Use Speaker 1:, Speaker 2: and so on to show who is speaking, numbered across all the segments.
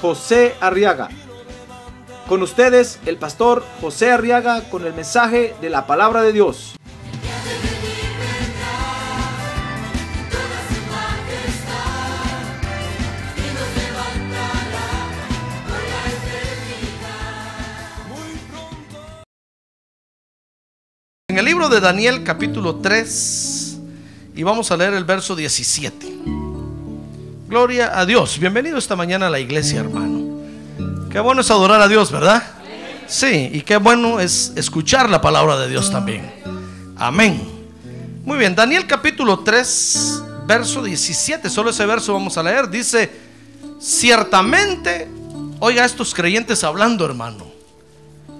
Speaker 1: José Arriaga. Con ustedes, el pastor José Arriaga con el mensaje de la palabra de Dios.
Speaker 2: En el libro de Daniel capítulo 3 y vamos a leer el verso 17. Gloria a Dios. Bienvenido esta mañana a la iglesia, hermano. Qué bueno es adorar a Dios, ¿verdad? Sí, y qué bueno es escuchar la palabra de Dios también. Amén. Muy bien, Daniel capítulo 3, verso 17, solo ese verso vamos a leer. Dice, ciertamente, oiga estos creyentes hablando, hermano.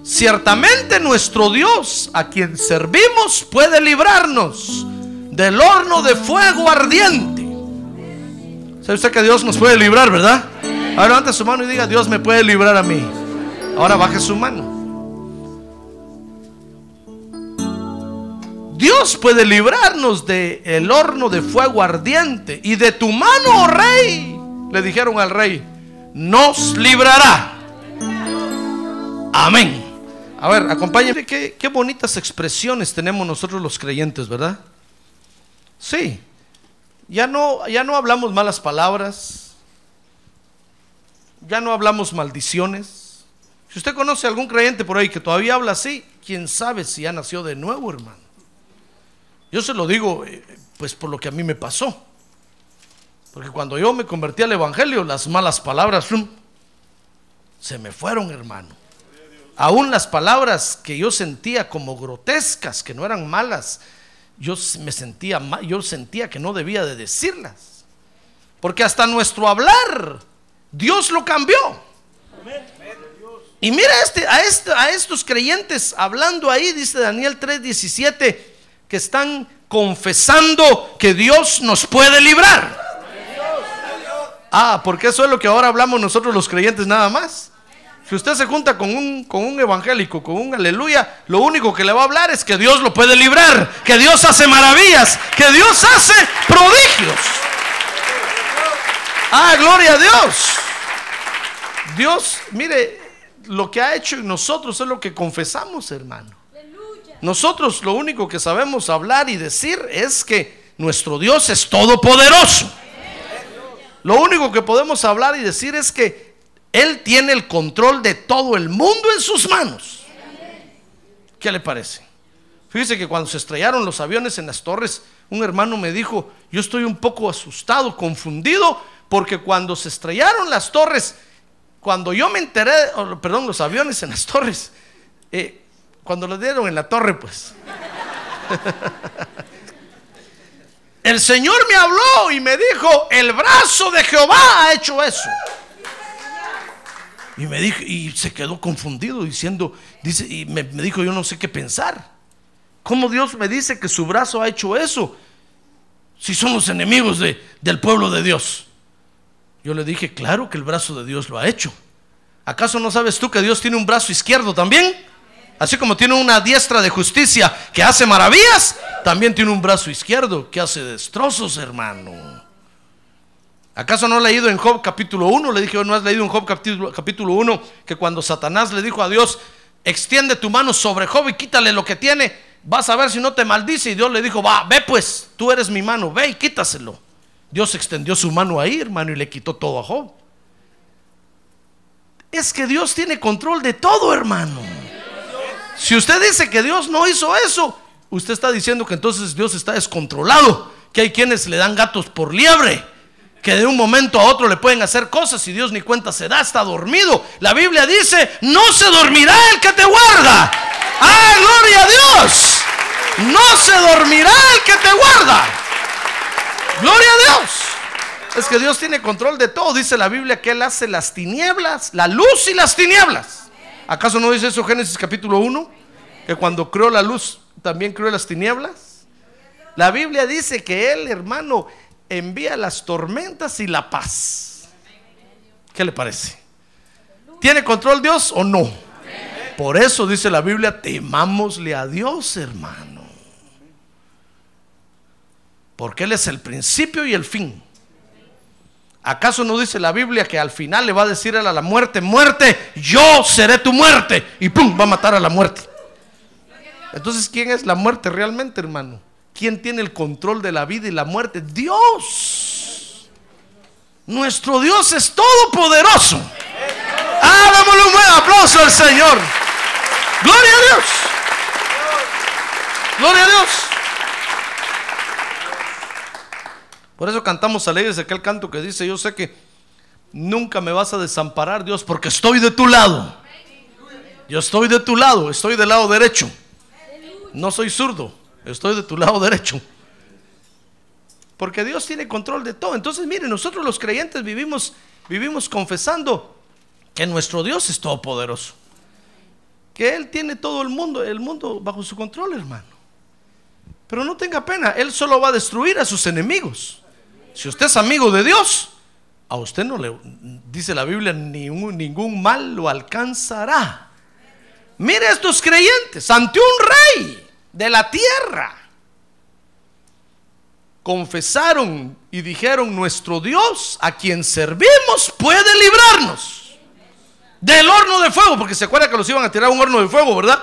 Speaker 2: Ciertamente nuestro Dios, a quien servimos, puede librarnos del horno de fuego ardiente. ¿Sabe usted que Dios nos puede librar, verdad? Ahora levante su mano y diga, Dios me puede librar a mí. Ahora baje su mano. Dios puede librarnos del el horno de fuego ardiente y de tu mano, oh rey. Le dijeron al rey, nos librará. Amén. A ver, acompáñenme. Qué, qué bonitas expresiones tenemos nosotros los creyentes, ¿verdad? Sí. Ya no, ya no hablamos malas palabras. Ya no hablamos maldiciones. Si usted conoce a algún creyente por ahí que todavía habla así, quién sabe si ya nació de nuevo, hermano. Yo se lo digo, eh, pues por lo que a mí me pasó. Porque cuando yo me convertí al Evangelio, las malas palabras se me fueron, hermano. Aún las palabras que yo sentía como grotescas, que no eran malas, yo me sentía mal, yo sentía que no debía de decirlas. Porque hasta nuestro hablar, Dios lo cambió. Y mira este, a, este, a estos creyentes hablando ahí, dice Daniel 3:17, que están confesando que Dios nos puede librar. Ah, porque eso es lo que ahora hablamos nosotros los creyentes nada más. Si usted se junta con un, con un evangélico, con un aleluya, lo único que le va a hablar es que Dios lo puede librar, que Dios hace maravillas, que Dios hace prodigios. Ah, gloria a Dios. Dios, mire, lo que ha hecho en nosotros es lo que confesamos, hermano. Nosotros lo único que sabemos hablar y decir es que nuestro Dios es todopoderoso. Lo único que podemos hablar y decir es que él tiene el control de todo el mundo en sus manos. ¿Qué le parece? Fíjese que cuando se estrellaron los aviones en las torres, un hermano me dijo, yo estoy un poco asustado, confundido, porque cuando se estrellaron las torres, cuando yo me enteré, perdón, los aviones en las torres, eh, cuando lo dieron en la torre, pues, el Señor me habló y me dijo, el brazo de Jehová ha hecho eso. Y me dijo, y se quedó confundido diciendo, dice, y me, dijo, yo no sé qué pensar. ¿Cómo Dios me dice que su brazo ha hecho eso? Si somos enemigos de, del pueblo de Dios. Yo le dije, claro que el brazo de Dios lo ha hecho. ¿Acaso no sabes tú que Dios tiene un brazo izquierdo también? Así como tiene una diestra de justicia que hace maravillas, también tiene un brazo izquierdo que hace destrozos, hermano. ¿Acaso no ha leído en Job capítulo 1? Le dije, ¿no has leído en Job capítulo, capítulo 1 que cuando Satanás le dijo a Dios, extiende tu mano sobre Job y quítale lo que tiene, vas a ver si no te maldice? Y Dios le dijo, va, ve pues, tú eres mi mano, ve y quítaselo. Dios extendió su mano ahí, hermano, y le quitó todo a Job. Es que Dios tiene control de todo, hermano. Si usted dice que Dios no hizo eso, usted está diciendo que entonces Dios está descontrolado, que hay quienes le dan gatos por liebre que de un momento a otro le pueden hacer cosas y Dios ni cuenta se da, está dormido. La Biblia dice, no se dormirá el que te guarda. ¡Ah, gloria a Dios! No se dormirá el que te guarda. Gloria a Dios. Es que Dios tiene control de todo. Dice la Biblia que Él hace las tinieblas, la luz y las tinieblas. ¿Acaso no dice eso Génesis capítulo 1? Que cuando creó la luz, también creó las tinieblas. La Biblia dice que Él, hermano, envía las tormentas y la paz. ¿Qué le parece? ¿Tiene control Dios o no? Por eso dice la Biblia, temámosle a Dios, hermano. Porque Él es el principio y el fin. ¿Acaso no dice la Biblia que al final le va a decir a la muerte, muerte, yo seré tu muerte? Y ¡pum! va a matar a la muerte. Entonces, ¿quién es la muerte realmente, hermano? ¿Quién tiene el control de la vida y la muerte? Dios. Nuestro Dios es todopoderoso. Ah, un buen aplauso al Señor. Gloria a Dios. Gloria a Dios. Por eso cantamos alegres aquel canto que dice, yo sé que nunca me vas a desamparar, Dios, porque estoy de tu lado. Yo estoy de tu lado, estoy del lado derecho. No soy zurdo, estoy de tu lado derecho. Porque Dios tiene control de todo. Entonces, mire, nosotros los creyentes vivimos, vivimos confesando que nuestro Dios es todopoderoso. Que Él tiene todo el mundo, el mundo bajo su control, hermano. Pero no tenga pena, Él solo va a destruir a sus enemigos. Si usted es amigo de Dios, a usted no le, dice la Biblia, ningún, ningún mal lo alcanzará. Mire estos creyentes ante un rey de la tierra. Confesaron y dijeron, nuestro Dios a quien servimos puede librarnos del horno de fuego, porque se acuerda que los iban a tirar a un horno de fuego, ¿verdad?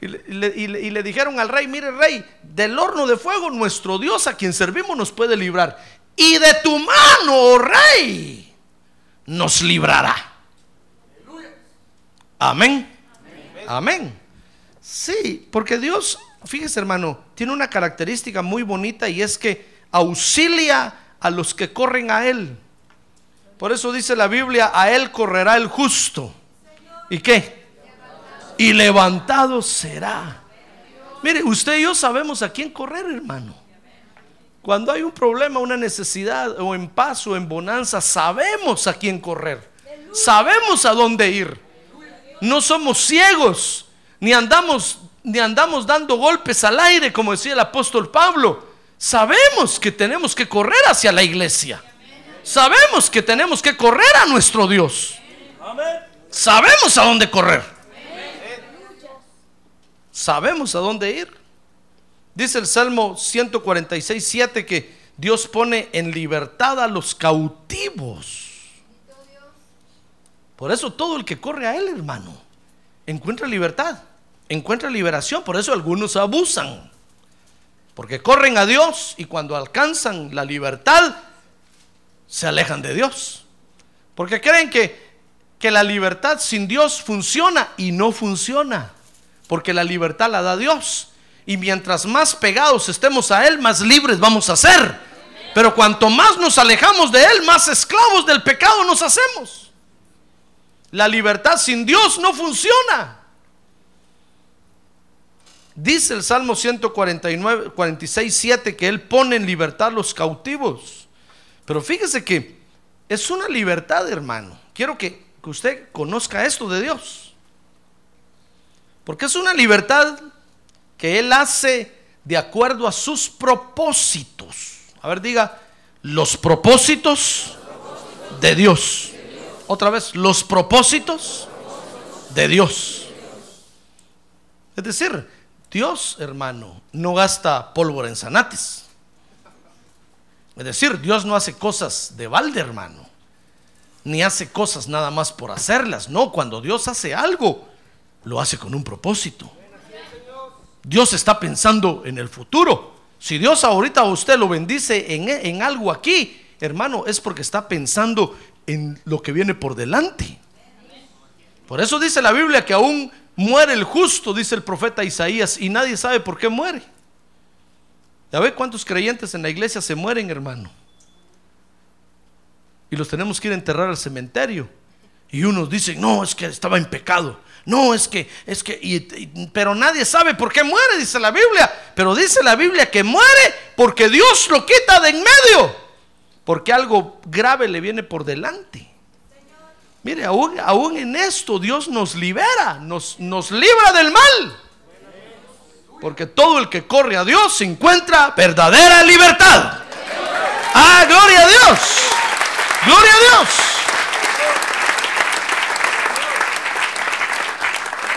Speaker 2: Y le, y le- y le dijeron al rey, mire rey, del horno de fuego nuestro Dios a quien servimos nos puede librar. Y de tu mano, oh rey, nos librará. Amén. Amén. Sí, porque Dios, fíjese hermano, tiene una característica muy bonita y es que auxilia a los que corren a Él. Por eso dice la Biblia, a Él correrá el justo. ¿Y qué? Y levantado será. Mire, usted y yo sabemos a quién correr, hermano. Cuando hay un problema, una necesidad, o en paz o en bonanza, sabemos a quién correr. Sabemos a dónde ir. No somos ciegos, ni andamos, ni andamos dando golpes al aire, como decía el apóstol Pablo. Sabemos que tenemos que correr hacia la iglesia. Sabemos que tenemos que correr a nuestro Dios. Sabemos a dónde correr. Sabemos a dónde ir. Dice el Salmo 146, 7 que Dios pone en libertad a los cautivos. Por eso todo el que corre a Él, hermano, encuentra libertad, encuentra liberación. Por eso algunos abusan. Porque corren a Dios y cuando alcanzan la libertad, se alejan de Dios. Porque creen que, que la libertad sin Dios funciona y no funciona. Porque la libertad la da Dios. Y mientras más pegados estemos a Él, más libres vamos a ser. Pero cuanto más nos alejamos de Él, más esclavos del pecado nos hacemos. La libertad sin Dios no funciona. Dice el Salmo 149, 46, 7 que Él pone en libertad los cautivos. Pero fíjese que es una libertad, hermano. Quiero que, que usted conozca esto de Dios. Porque es una libertad que Él hace de acuerdo a sus propósitos. A ver, diga, los propósitos de Dios. Otra vez, los propósitos de Dios. Es decir, Dios, hermano, no gasta pólvora en zanates. Es decir, Dios no hace cosas de balde, hermano. Ni hace cosas nada más por hacerlas. No, cuando Dios hace algo, lo hace con un propósito. Dios está pensando en el futuro. Si Dios ahorita a usted lo bendice en, en algo aquí, hermano, es porque está pensando en lo que viene por delante. Por eso dice la Biblia que aún muere el justo, dice el profeta Isaías, y nadie sabe por qué muere. ¿Ya ve cuántos creyentes en la iglesia se mueren, hermano? Y los tenemos que ir a enterrar al cementerio. Y unos dicen, no, es que estaba en pecado. No, es que, es que, y- pero nadie sabe por qué muere, dice la Biblia. Pero dice la Biblia que muere porque Dios lo quita de en medio. porque algo grave le viene por delante. Mire, aún, en esto Dios nos libera, nos, nos libra del mal. Porque todo el que corre a Dios se encuentra verdadera libertad. Ah, gloria a Dios. Gloria a Dios.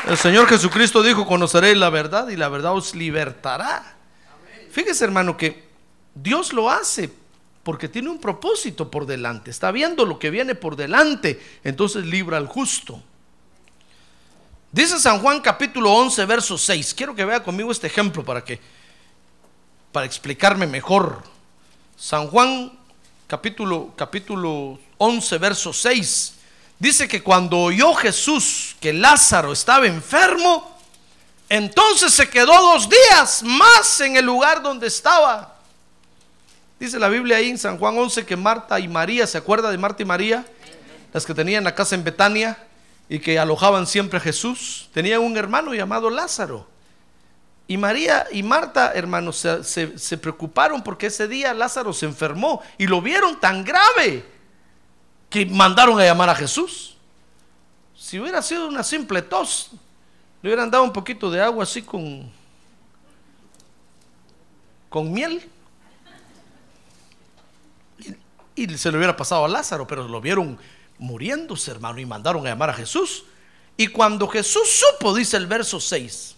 Speaker 2: El Señor Jesucristo dijo, conoceréis la verdad y la verdad os libertará. Fíjese hermano que Dios lo hace porque tiene un propósito por delante. Está viendo lo que viene por delante. Entonces libra al justo. Dice San Juan capítulo 11, verso 6. Quiero que vea conmigo este ejemplo para que para explicarme mejor. San Juan capítulo capítulo 11, verso 6. Dice que cuando oyó Jesús que Lázaro estaba enfermo, entonces se quedó dos días más en el lugar donde estaba. Dice la Biblia ahí en San Juan 11 que Marta y María, ¿se acuerda de Marta y María? Las que tenían la casa en Betania y que alojaban siempre a Jesús. Tenían un hermano llamado Lázaro. Y María y Marta, hermanos, se, preocuparon porque ese día Lázaro se enfermó y lo vieron tan grave que mandaron a llamar a Jesús. Si hubiera sido una simple tos, le hubieran dado un poquito de agua así con, con miel y se le hubiera pasado a Lázaro, pero lo vieron muriéndose, hermano, y mandaron a llamar a Jesús. Y cuando Jesús supo, dice el verso 6,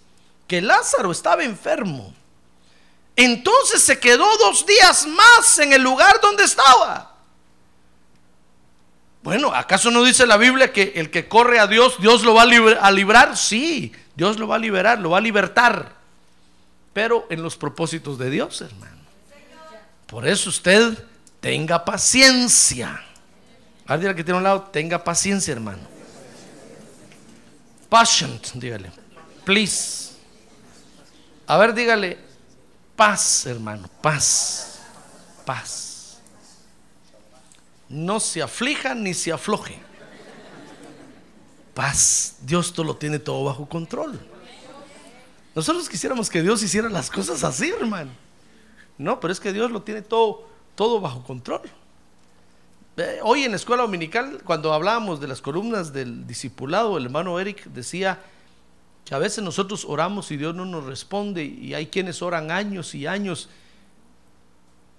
Speaker 2: que Lázaro estaba enfermo, entonces se quedó dos días más en el lugar donde estaba. Bueno, ¿acaso no dice la Biblia que el que corre a Dios, Dios lo va a, a librar? Sí, Dios lo va a liberar, lo va a libertar. Pero en los propósitos de Dios, hermano. Por eso usted tenga paciencia. Alguien que tiene un lado, tenga paciencia, hermano. Patient, dígale. Please. A ver, dígale, paz, hermano, paz. Paz. No se aflija ni se afloje. Paz. Dios todo lo tiene todo bajo control. Nosotros quisiéramos que Dios hiciera las cosas así, hermano. No, pero es que Dios lo tiene todo todo bajo control. Hoy en la escuela dominical, cuando hablábamos de las columnas del discipulado, el hermano Eric decía que a veces nosotros oramos y Dios no nos responde y hay quienes oran años y años.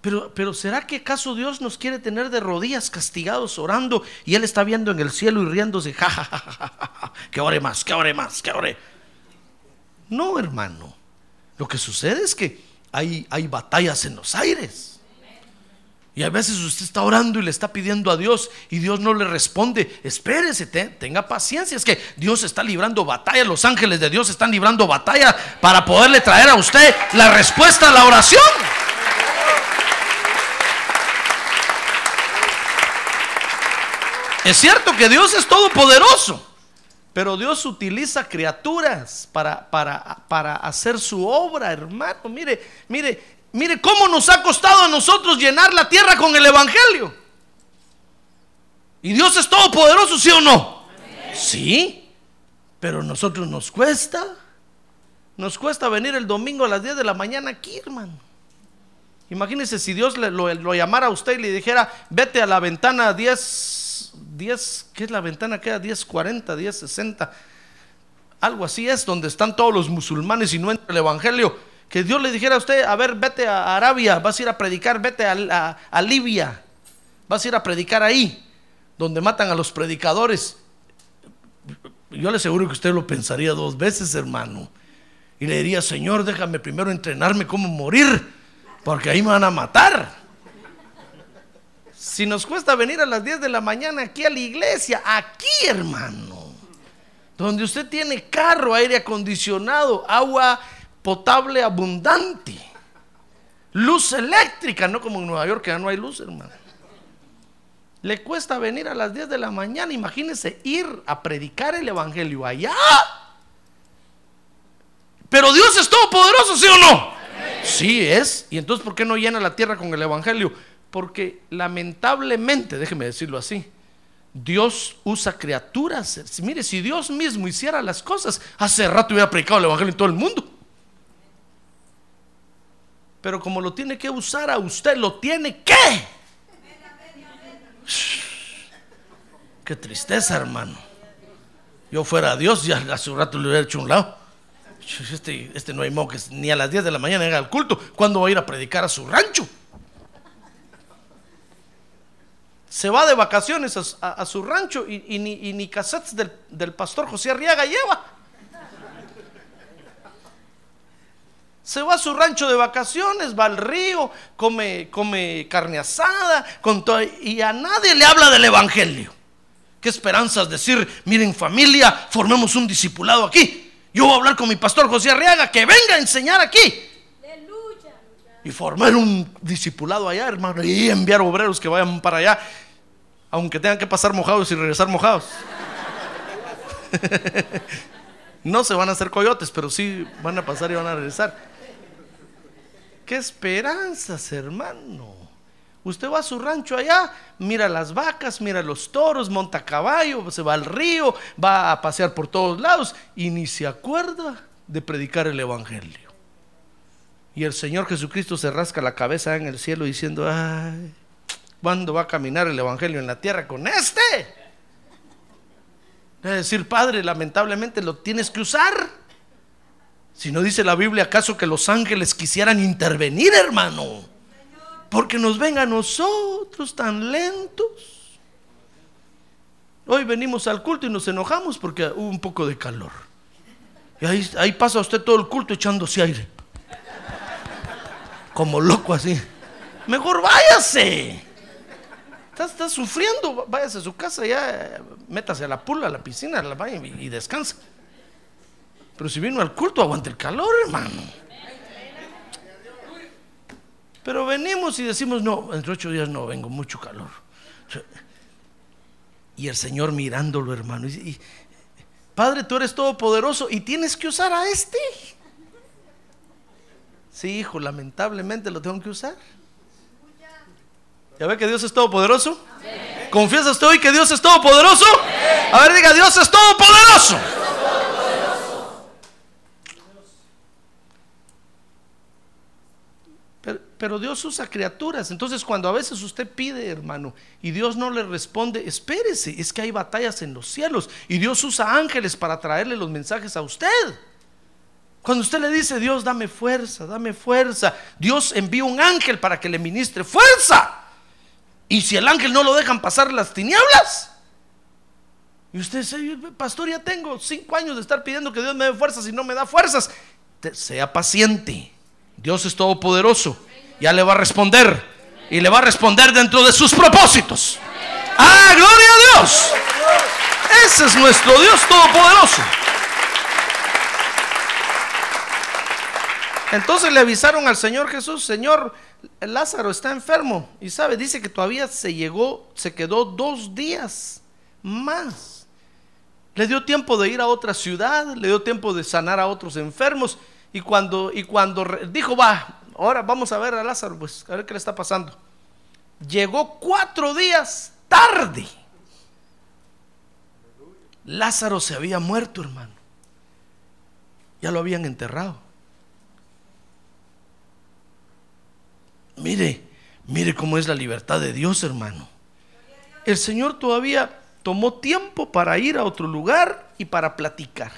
Speaker 2: Pero, pero ¿será que acaso Dios nos quiere tener de rodillas castigados orando y Él está viendo en el cielo y riéndose? Ja, ja, ja, que ore más, que ore más, que ore. No, hermano. Lo que sucede es que hay, hay batallas en los aires. Y a veces usted está orando y le está pidiendo a Dios y Dios no le responde. Espérese, tenga paciencia. Es que Dios está librando batalla. Los ángeles de Dios están librando batalla para poderle traer a usted la respuesta a la oración. Es cierto que Dios es todopoderoso, pero Dios utiliza criaturas para, para, para hacer su obra, hermano. Mire, mire, Mire cómo nos ha costado a nosotros llenar la tierra con el Evangelio. ¿Y Dios es todopoderoso, sí o no? Sí, pero a nosotros nos cuesta. Nos cuesta venir el domingo a las 10 de la mañana aquí, hermano. Imagínese si Dios lo, llamara a usted y le dijera, vete a la ventana 10, 10, ¿qué es la ventana? Queda 1040, 1060. Algo así es, donde están todos los musulmanes y no entra el Evangelio que Dios le dijera a usted, a ver, vete a Arabia, vas a ir a predicar, vete a, Libia, vas a ir a predicar ahí, donde matan a los predicadores. Yo le aseguro que usted lo pensaría dos veces, hermano. Y le diría, Señor, déjame primero entrenarme cómo morir, porque ahí me van a matar. Si nos cuesta venir a las 10 de la mañana aquí a la iglesia, aquí, hermano, donde usted tiene carro, aire acondicionado, agua potable abundante. Luz eléctrica, no como en Nueva York que ya no hay luz, hermano. Le cuesta venir a las 10 de la mañana, imagínese ir a predicar el Evangelio allá. Pero Dios es todopoderoso, ¿sí o no? Sí es. ¿Y entonces por qué no llena la tierra con el Evangelio? Porque lamentablemente, déjeme decirlo así, Dios usa criaturas. Mire, si Dios mismo hiciera las cosas, hace rato hubiera predicado el Evangelio en todo el mundo. Pero como lo tiene que usar a usted, lo tiene que. Qué tristeza, hermano. Yo fuera a Dios, ya hace un rato le hubiera hecho un lado. Este, este no hay modo ni a las 10 de la mañana haga el culto. ¿Cuándo va a ir a predicar a su rancho? Se va de vacaciones a, su rancho y, ni, y ni, cassettes del, del pastor José Arriaga lleva. Se va a su rancho de vacaciones, va al río, come, come carne asada, con todo, y a nadie le habla del evangelio. Qué esperanzas decir, miren familia, formemos un discipulado aquí. Yo voy a hablar con mi pastor José Arriaga, que venga a enseñar aquí. Y formar un discipulado allá, hermano, y enviar obreros que vayan para allá, aunque tengan que pasar mojados y regresar mojados. no se van a hacer coyotes, pero sí van a pasar y van a regresar. Qué esperanzas, hermano. Usted va a su rancho allá, mira las vacas, mira los toros, monta a caballo, se va al río, va a pasear por todos lados y ni se acuerda de predicar el evangelio. Y el Señor Jesucristo se rasca la cabeza en el cielo diciendo, ay, ¿cuándo va a caminar el evangelio en la tierra con este? Es decir, Padre, lamentablemente lo tienes que usar. Si no dice la Biblia, ¿acaso que los ángeles quisieran intervenir, hermano? Porque nos ven a nosotros tan lentos. Hoy venimos al culto y nos enojamos porque hubo un poco de calor. Y ahí, pasa usted todo el culto echándose aire. Como loco así. Mejor váyase. Está, está sufriendo. Váyase a su casa ya. Métase a la pula, a la piscina, a la y, y descansa. Pero si vino al culto, aguante el calor, hermano. Pero venimos y decimos, no, entre ocho días no vengo, mucho calor. Y el Señor mirándolo, hermano. Y, y, Padre, tú eres todopoderoso y tienes que usar a este. Sí, hijo, lamentablemente lo tengo que usar. ¿Ya ve que Dios es todopoderoso? ¿Confiesa usted hoy que Dios es todopoderoso? A ver, diga, Dios es todopoderoso. Pero, Dios usa criaturas. Entonces, cuando a veces usted pide, hermano, y Dios no le responde, espérese, es que hay batallas en los cielos. Y Dios usa ángeles para traerle los mensajes a usted. Cuando usted le dice, Dios, dame fuerza, dame fuerza, Dios envía un ángel para que le ministre fuerza. Y si el ángel no lo dejan pasar las tinieblas, y usted dice, pastor, ya tengo cinco años de estar pidiendo que Dios me dé fuerzas y no me da fuerzas. Sea paciente. Dios es todopoderoso. Ya le va a responder. Y le va a responder dentro de sus propósitos. ¡Ah, gloria a Dios! Ese es nuestro Dios todopoderoso. Entonces le avisaron al Señor Jesús, Señor, Lázaro está enfermo. Y sabe, dice que todavía se llegó, se quedó dos días más. Le dio tiempo de ir a otra ciudad, le dio tiempo de sanar a otros enfermos. Y cuando, y cuando dijo, va, ahora vamos a ver a Lázaro, pues a ver qué le está pasando. Llegó cuatro días tarde. Lázaro se había muerto, hermano. Ya lo habían enterrado. Mire, mire cómo es la libertad de Dios, hermano. El Señor todavía tomó tiempo para ir a otro lugar y para platicar.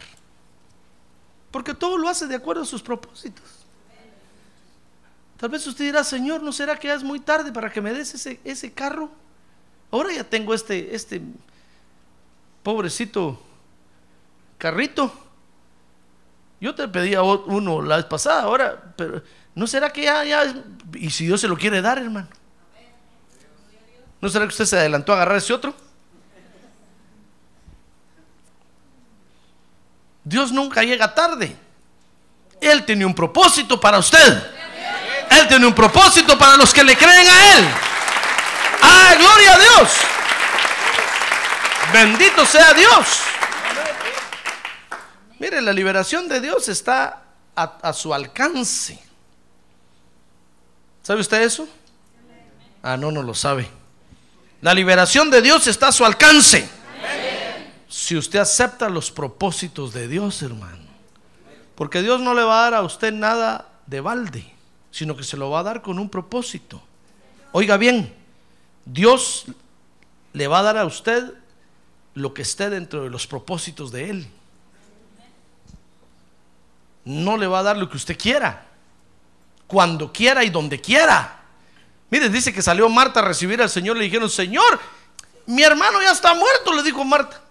Speaker 2: Porque todo lo hace de acuerdo a sus propósitos. Tal vez usted dirá, Señor, ¿no será que ya es muy tarde para que me des ese, ese carro? Ahora ya tengo este, este pobrecito carrito. Yo te pedía uno la vez pasada, ahora, pero ¿no será que ya, ya, y si Dios se lo quiere dar, hermano? ¿No será que usted se adelantó a agarrar ese otro? Dios nunca llega tarde. Él tiene un propósito para usted. Él tiene un propósito para los que le creen a Él. ¡Ah, gloria a Dios! Bendito sea Dios. Mire, la liberación de Dios está a, a su alcance. ¿Sabe usted eso? Ah, no, no lo sabe. La liberación de Dios está a su alcance. Si usted acepta los propósitos de Dios, hermano. Porque Dios no le va a dar a usted nada de balde, sino que se lo va a dar con un propósito. Oiga bien, Dios le va a dar a usted lo que esté dentro de los propósitos de Él. No le va a dar lo que usted quiera, cuando quiera y donde quiera. Mire, dice que salió Marta a recibir al Señor, le dijeron, Señor, mi hermano ya está muerto, le dijo Marta.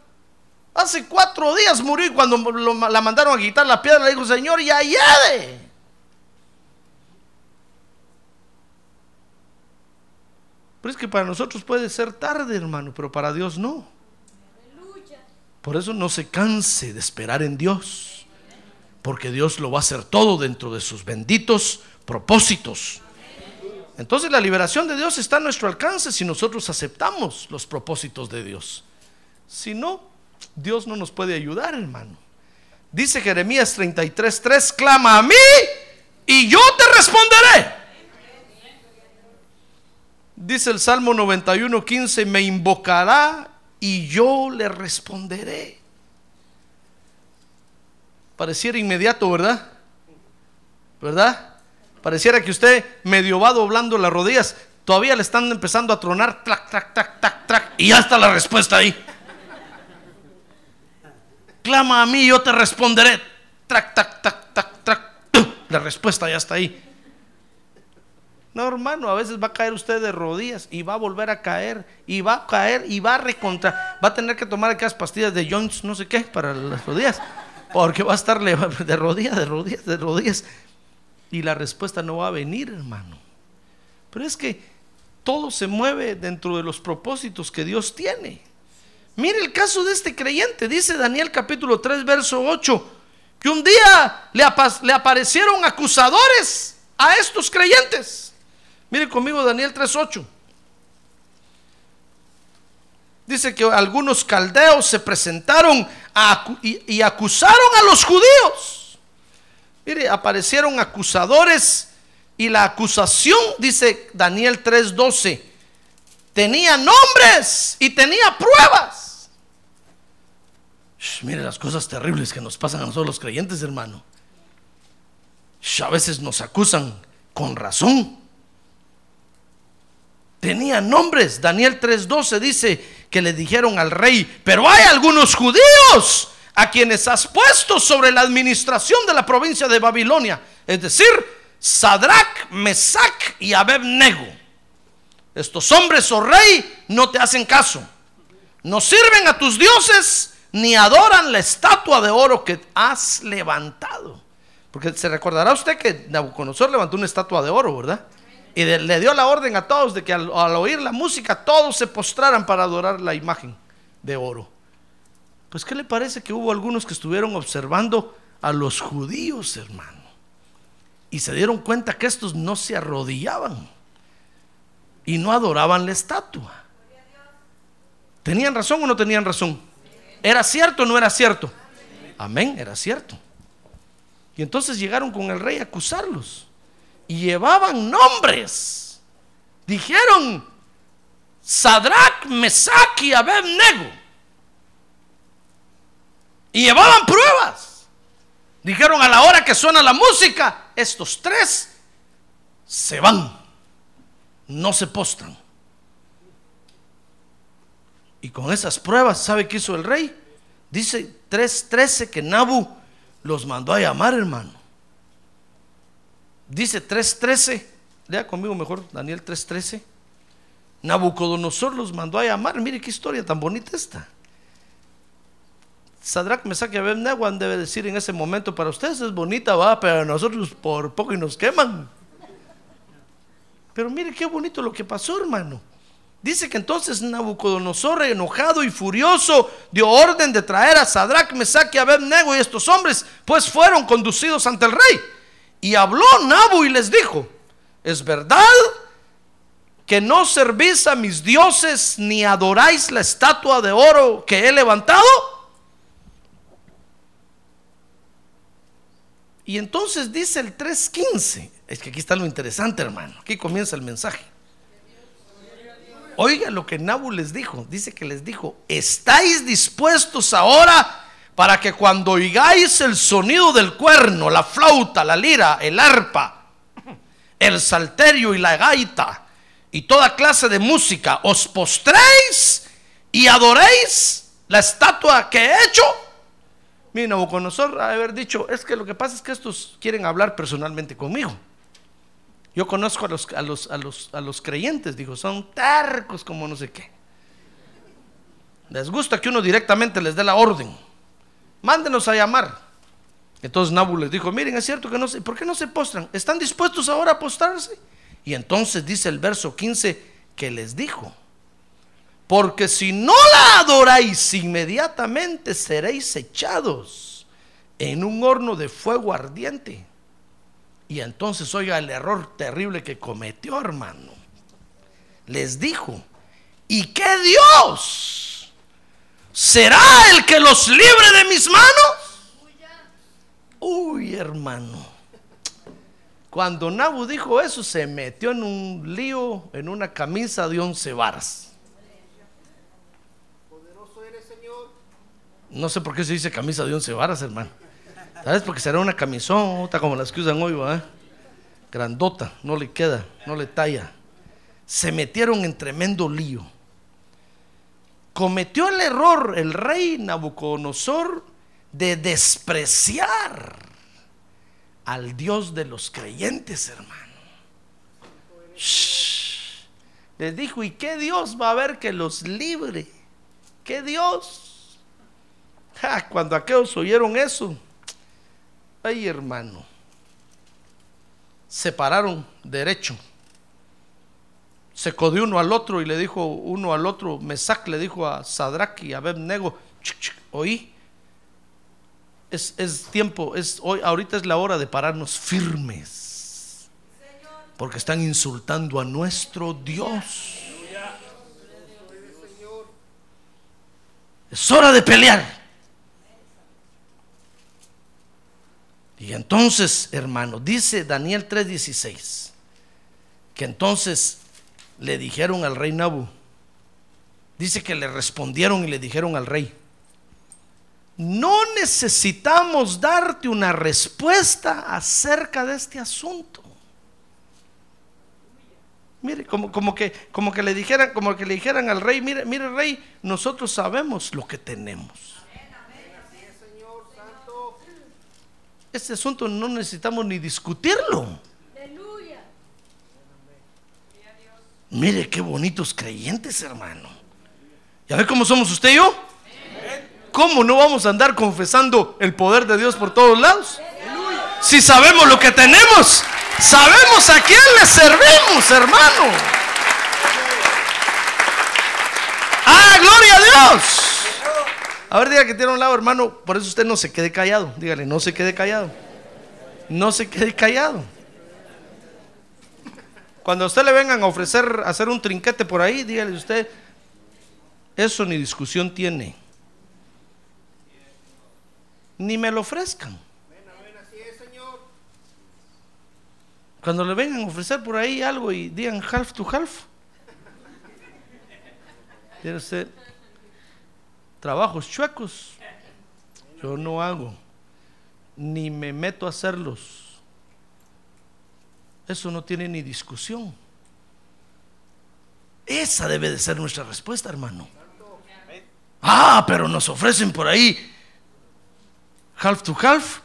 Speaker 2: Hace cuatro días murió y cuando la mandaron a quitar la piedra, le dijo, Señor, ya lleve. Pero es que para nosotros puede ser tarde, hermano, pero para Dios no. Por eso no se canse de esperar en Dios, porque Dios lo va a hacer todo dentro de sus benditos propósitos. Entonces la liberación de Dios está a nuestro alcance si nosotros aceptamos los propósitos de Dios. Si no, Dios no nos puede ayudar, hermano. Dice Jeremías 33:3, clama a mí y yo te responderé. Dice el Salmo 91:15, me invocará y yo le responderé. Pareciera inmediato, ¿verdad? ¿Verdad? Pareciera que usted medio va doblando las rodillas, todavía le están empezando a tronar, trac, trac, trac, trac, trac, y ya está la respuesta ahí. Clama a mí, yo te responderé. Trac, tac, tac, trac. ¡tum! La respuesta ya está ahí. No, hermano, a veces va a caer usted de rodillas y va a volver a caer y va a caer y va a recontra. Va a tener que tomar aquellas pastillas de Jones, no sé qué, para las rodillas. Porque va a estar de rodillas, de rodillas, de rodillas. Y la respuesta no va a venir, hermano. Pero es que todo se mueve dentro de los propósitos que Dios tiene. Mire el caso de este creyente, dice Daniel capítulo 3, verso 8, que un día le aparecieron acusadores a estos creyentes. Mire conmigo Daniel 3, 8. Dice que algunos caldeos se presentaron y, acusaron a los judíos. Mire, aparecieron acusadores y la acusación, dice Daniel 3:12, tenía nombres y tenía pruebas. Mire las cosas terribles que nos pasan a nosotros los creyentes, hermano. Shh, a veces nos acusan con razón. Tenía nombres. Daniel 3:12 dice que le dijeron al rey, pero hay algunos judíos a quienes has puesto sobre la administración de la provincia de Babilonia, es decir, Sadrach, Mesach y Abednego. Estos hombres, oh rey, no te hacen caso. No sirven a tus dioses ni adoran la estatua de oro que has levantado. Porque se recordará usted que Nabucodonosor levantó una estatua de oro, ¿verdad? Y le dio la orden a todos de que al, al oír la música todos se postraran para adorar la imagen de oro. Pues ¿qué le parece que hubo algunos que estuvieron observando a los judíos, hermano? Y se dieron cuenta que estos no se arrodillaban y no adoraban la estatua. ¿Tenían razón o no tenían razón? ¿Era cierto o no era cierto? Amén, era cierto. Y entonces llegaron con el rey a acusarlos. Y llevaban nombres. Dijeron Sadrach, Mesach y Abednego. Y llevaban pruebas. Dijeron a la hora que suena la música, estos tres se van. No se postran. Y con esas pruebas, ¿sabe qué hizo el rey? Dice 3.13 que Nabu los mandó a llamar, hermano. Dice 3.13, lea conmigo mejor Daniel 3.13. Nabucodonosor los mandó a llamar. Mire qué historia tan bonita esta. Sadrach, Mesach y Abednego han debe decir en ese momento, para ustedes es bonita, va, pero nosotros por poco y nos queman. Pero mire qué bonito lo que pasó, hermano. Dice que entonces Nabucodonosor, enojado y furioso, dio orden de traer a Sadrach, Mesach y Abednego y estos hombres, pues fueron conducidos ante el rey. Y habló Nabu y les dijo, ¿es verdad que no servís a mis dioses ni adoráis la estatua de oro que he levantado? Y entonces dice el 3.15, es que aquí está lo interesante hermano, aquí comienza el mensaje. Oiga lo que Nabu les dijo. Dice que les dijo, ¿estáis dispuestos ahora para que cuando oigáis el sonido del cuerno, la flauta, la lira, el arpa, el salterio y la gaita y toda clase de música, os postréis y adoréis la estatua que he hecho. Mira, Nabucodonosor de haber dicho, es que lo que pasa es que estos quieren hablar personalmente conmigo. Yo conozco a los, a los, a los, a los creyentes, dijo, son tercos como no sé qué. Les gusta que uno directamente les dé la orden. Mándenos a llamar. Entonces Nabu les dijo, miren, es cierto que no sé, ¿por qué no se postran? ¿Están dispuestos ahora a postrarse? Y entonces dice el verso 15 que les dijo, porque si no la adoráis inmediatamente seréis echados en un horno de fuego ardiente. Y entonces oiga el error terrible que cometió, hermano. Les dijo, ¿y qué Dios será el que los libre de mis manos? Uy, hermano. Cuando Nabu dijo eso, se metió en un lío, en una camisa de once varas. No sé por qué se dice camisa de once varas, hermano. ¿Sabes? Porque será una camisota como las que usan hoy, ¿verdad? Grandota, no le queda, no le talla. Se metieron en tremendo lío. Cometió el error el rey Nabucodonosor de despreciar al Dios de los creyentes, hermano. Les dijo, ¿y qué Dios va a ver que los libre? ¿Qué Dios? Cuando aquellos oyeron eso, ay hermano, se pararon derecho. Se codió uno al otro y le dijo uno al otro, Mesac le dijo a Sadrach y a Abednego, "Ch, ch, oí, es, es tiempo, es hoy, ahorita es la hora de pararnos firmes. Porque están insultando a nuestro Dios. Es hora de pelear. Y entonces, hermano, dice Daniel 3:16, que entonces le dijeron al rey Nabu, dice que le respondieron y le dijeron al rey, no necesitamos darte una respuesta acerca de este asunto. Mire, como, como, que, como que le dijeran, como que le dijeran al rey, mire, mire rey, nosotros sabemos lo que tenemos. Este asunto no necesitamos ni discutirlo. Mire qué bonitos creyentes, hermano. ¿Ya ve cómo somos usted y yo? ¿Cómo no vamos a andar confesando el poder de Dios por todos lados? Si sabemos lo que tenemos, sabemos a quién le servimos, hermano. ¡Ah, gloria a Dios! A ver, diga que tiene un lado, hermano. Por eso usted no se quede callado. Dígale, no se quede callado. No se quede callado. Cuando a usted le vengan a ofrecer hacer un trinquete por ahí, dígale usted, eso ni discusión tiene. Ni me lo ofrezcan. Cuando le vengan a ofrecer por ahí algo y digan half to half, tiene usted trabajos chuecos. Yo no hago, ni me meto a hacerlos. Eso no tiene ni discusión. Esa debe de ser nuestra respuesta, hermano. Ah, pero nos ofrecen por ahí half to half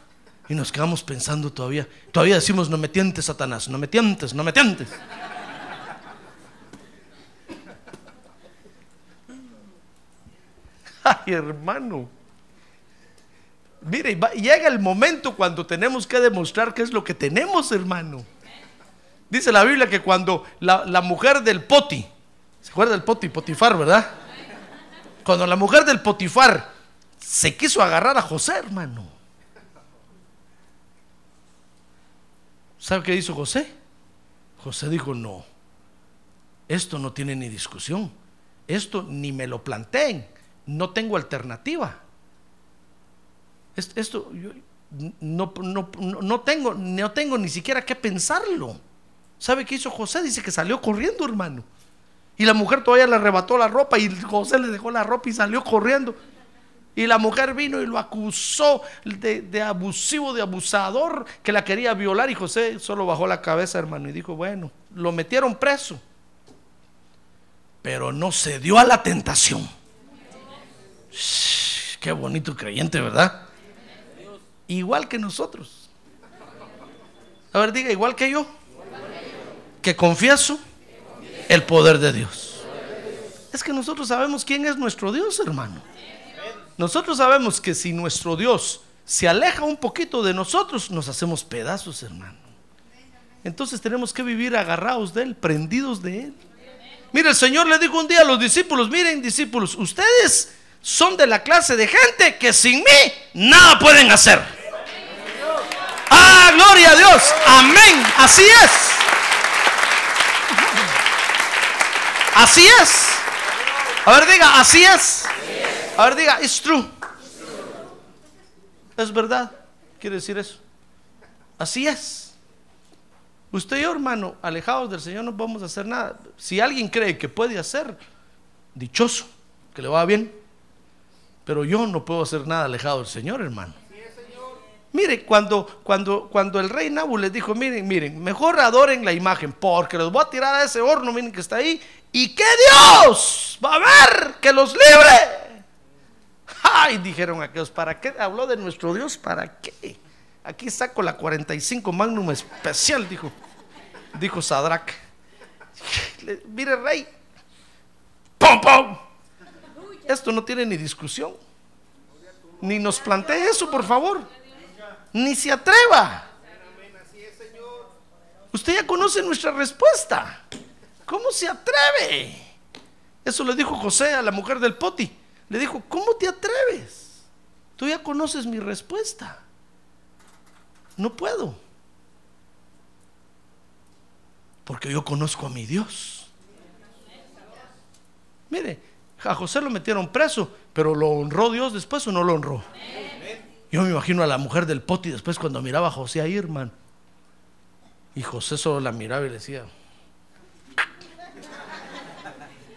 Speaker 2: y nos quedamos pensando todavía. Todavía decimos, no me tientes, Satanás, no me tientes, no me tientes. Ay, hermano. Mire, llega el momento cuando tenemos que demostrar qué es lo que tenemos, hermano. Dice la Biblia que cuando la, la mujer del Poti, ¿se acuerda del Poti? Potifar, ¿verdad? Cuando la mujer del Potifar se quiso agarrar a José, hermano. ¿Sabe qué hizo José? José dijo, no, esto no tiene ni discusión, esto ni me lo planteen, no tengo alternativa. Es- Esto no- no- no tengo, no tengo ni siquiera que pensarlo. ¿Sabe qué hizo José? Dice que salió corriendo, hermano. Y la mujer todavía le arrebató la ropa y José le dejó la ropa y salió corriendo. Y la mujer vino y lo acusó de, abusivo, de abusador, que la quería violar. Y José solo bajó la cabeza, hermano, y dijo, bueno, lo metieron preso. Pero no cedió a la tentación. Qué bonito creyente, ¿verdad? Igual que nosotros. A ver, diga, igual que yo. Que confieso el poder de Dios. Es que nosotros sabemos quién es nuestro Dios, hermano. Nosotros sabemos que si nuestro Dios se aleja un poquito de nosotros, nos hacemos pedazos, hermano. Entonces tenemos que vivir agarrados de Él, prendidos de Él. Mire, el Señor le dijo un día a los discípulos, miren discípulos, ustedes son de la clase de gente que sin mí nada pueden hacer. Ah, gloria a Dios. Amén. Así es. Así es. A ver, diga, así es. A ver, diga, it's true. Es verdad. Quiere decir eso. Así es. Usted y yo, hermano, alejados del Señor no podemos hacer nada. Si alguien cree que puede hacer, dichoso, que le va bien. Pero yo no puedo hacer nada alejado del Señor, hermano. Mire, cuando, cuando, cuando el rey Nabu les dijo, miren, miren, mejor adoren la imagen, porque los voy a tirar a ese horno, miren que está ahí, y que Dios va a ver que los libre. Ay, dijeron aquellos, ¿para qué habló de nuestro Dios? ¿Para qué? Aquí saco la 45 Magnum especial, dijo, dijo Sadrach. Mire, rey, ¡pum, pum! Esto no tiene ni discusión. Ni nos plantee eso, por favor. Ni se atreva. Usted ya conoce nuestra respuesta. ¿Cómo se atreve? Eso le dijo José a la mujer del poti. Le dijo, ¿cómo te atreves? Tú ya conoces mi respuesta. No puedo. Porque yo conozco a mi Dios. Mire, a José lo metieron preso, pero lo honró Dios después o no lo honró. Yo me imagino a la mujer del poti después cuando miraba a José ahí, hermano. Y José solo la miraba y le decía.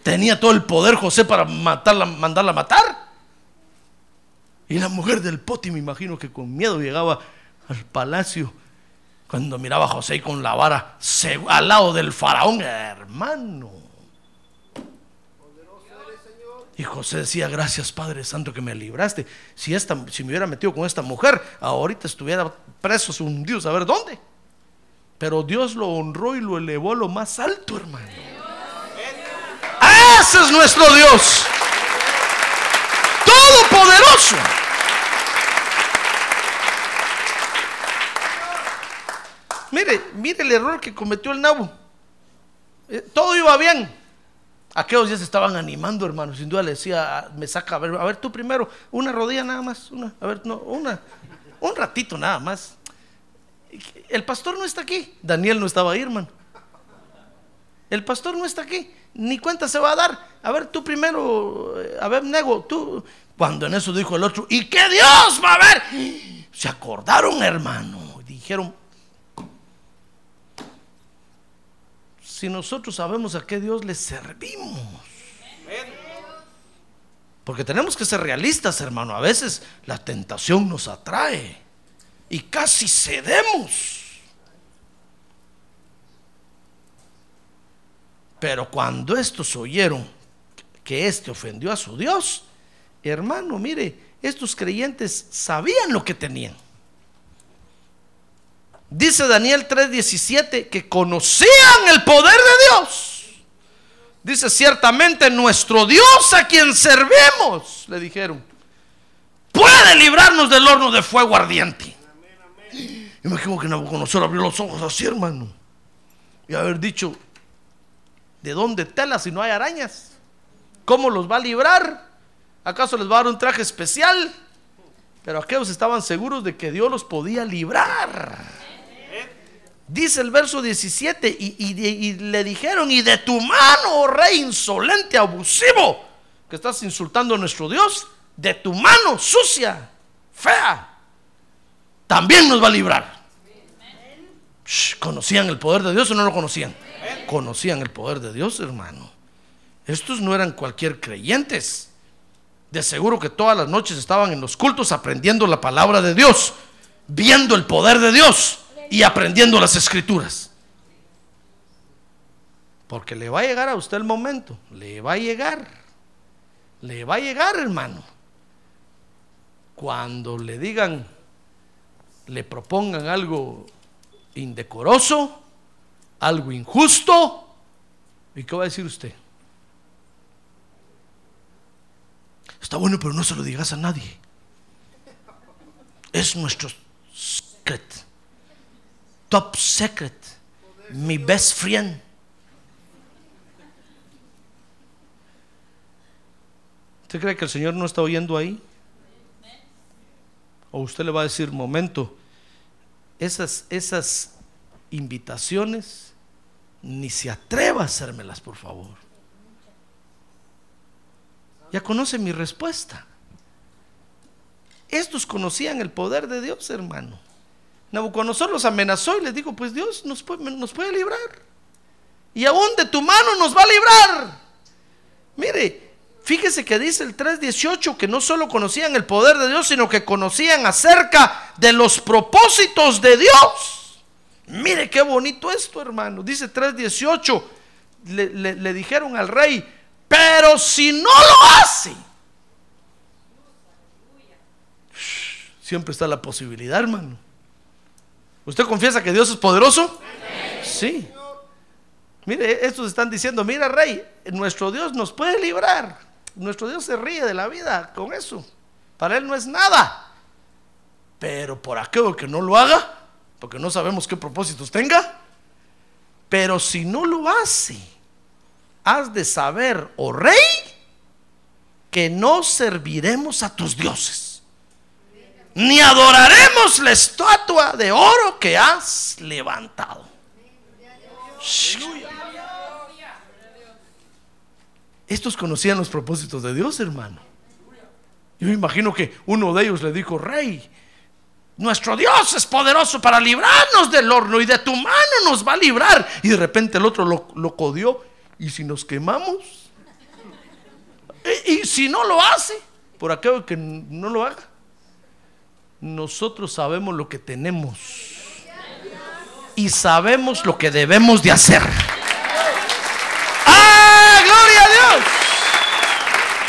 Speaker 2: Tenía todo el poder José para matarla, mandarla a matar. Y la mujer del poti, me imagino que con miedo llegaba al palacio cuando miraba a José con la vara al lado del faraón, hermano. Y José decía, gracias Padre Santo que me libraste. Si, esta, si me hubiera metido con esta mujer, ahorita estuviera preso, hundido, a ver dónde. Pero Dios lo honró y lo elevó a lo más alto, hermano. Ese es nuestro Dios. Todopoderoso. Mire, mire el error que cometió el nabo. Eh, Todo iba bien. Aquellos se estaban animando, hermano. Sin duda le decía, "Ah, me saca, a ver, a ver tú primero, una rodilla nada más, una, a ver, no, una, un ratito nada más. El pastor no está aquí. Daniel no estaba ahí, hermano. El pastor no está aquí. Ni cuenta se va a dar. A ver, tú primero, eh, a ver, nego, tú. Cuando en eso dijo el otro, ¿y qué Dios va a ver? Se acordaron, hermano. Dijeron, si nosotros sabemos a qué Dios le servimos. Porque tenemos que ser realistas, hermano. A veces la tentación nos atrae y casi cedemos. Pero cuando estos oyeron que éste ofendió a su Dios, hermano, mire, estos creyentes sabían lo que tenían. Dice Daniel 3:17 que conocían el poder de Dios. Dice ciertamente nuestro Dios a quien servimos, le dijeron, puede librarnos del horno de fuego ardiente. Imagino que Nabucodonosor abrió los ojos así, hermano, y haber dicho, ¿de dónde tela si no hay arañas? ¿Cómo los va a librar? ¿Acaso les va a dar un traje especial? Pero aquellos estaban seguros de que Dios los podía librar. Dice el verso 17, y, le dijeron, y de tu mano, oh rey insolente, abusivo, que estás insultando a nuestro Dios, de tu mano sucia, fea, también nos va a librar. ¿Conocían el poder de Dios o no lo conocían? Conocían el poder de Dios, hermano. Estos no eran cualquier creyentes. De seguro que todas las noches estaban en los cultos aprendiendo la palabra de Dios, viendo el poder de Dios y aprendiendo las escrituras. Porque le va a llegar a usted el momento, le va a llegar, le va a llegar, hermano. cuando le digan, le propongan algo indecoroso, algo injusto, ¿y qué va a decir usted? Está bueno, pero no se lo digas a nadie. Es nuestro secret. Top secret. Mi best friend. ¿Usted cree que el Señor no está oyendo ahí? O usted le va a decir, momento, esas, esas invitaciones, ni se atreva a hacérmelas, por favor. Ya conoce mi respuesta. Estos conocían el poder de Dios, hermano. Nabucodonosor los amenazó y les dijo, pues Dios nos puede, librar. Y aún de tu mano nos va a librar. Mire, fíjese que dice el 3.18 que no solo conocían el poder de Dios, sino que conocían acerca de los propósitos de Dios. Mire qué bonito esto, hermano. Dice 3.18, le, le, le dijeron al rey, pero si no lo hace, siempre está la posibilidad, hermano. ¿Usted confiesa que Dios es poderoso? Sí. Mire, estos están diciendo, mira rey, nuestro Dios nos puede librar. Nuestro Dios se ríe de la vida con eso. Para Él no es nada. Pero por aquello que no lo haga, porque no sabemos qué propósitos tenga, pero si no lo hace, has de saber, oh rey, que no serviremos a tus dioses, ni adoraremos la estatua de oro que has levantado. Estos conocían los propósitos de Dios, hermano. Yo imagino que uno de ellos le dijo, rey, nuestro Dios es poderoso para librarnos del horno y de tu mano nos va a librar. Y de repente el otro lo, lo codió. ¿Y si nos quemamos? ¿Y, y si no lo hace? Por aquello que no lo haga. Nosotros sabemos lo que tenemos. Y sabemos lo que debemos de hacer. ¡Ah! ¡Gloria a Dios!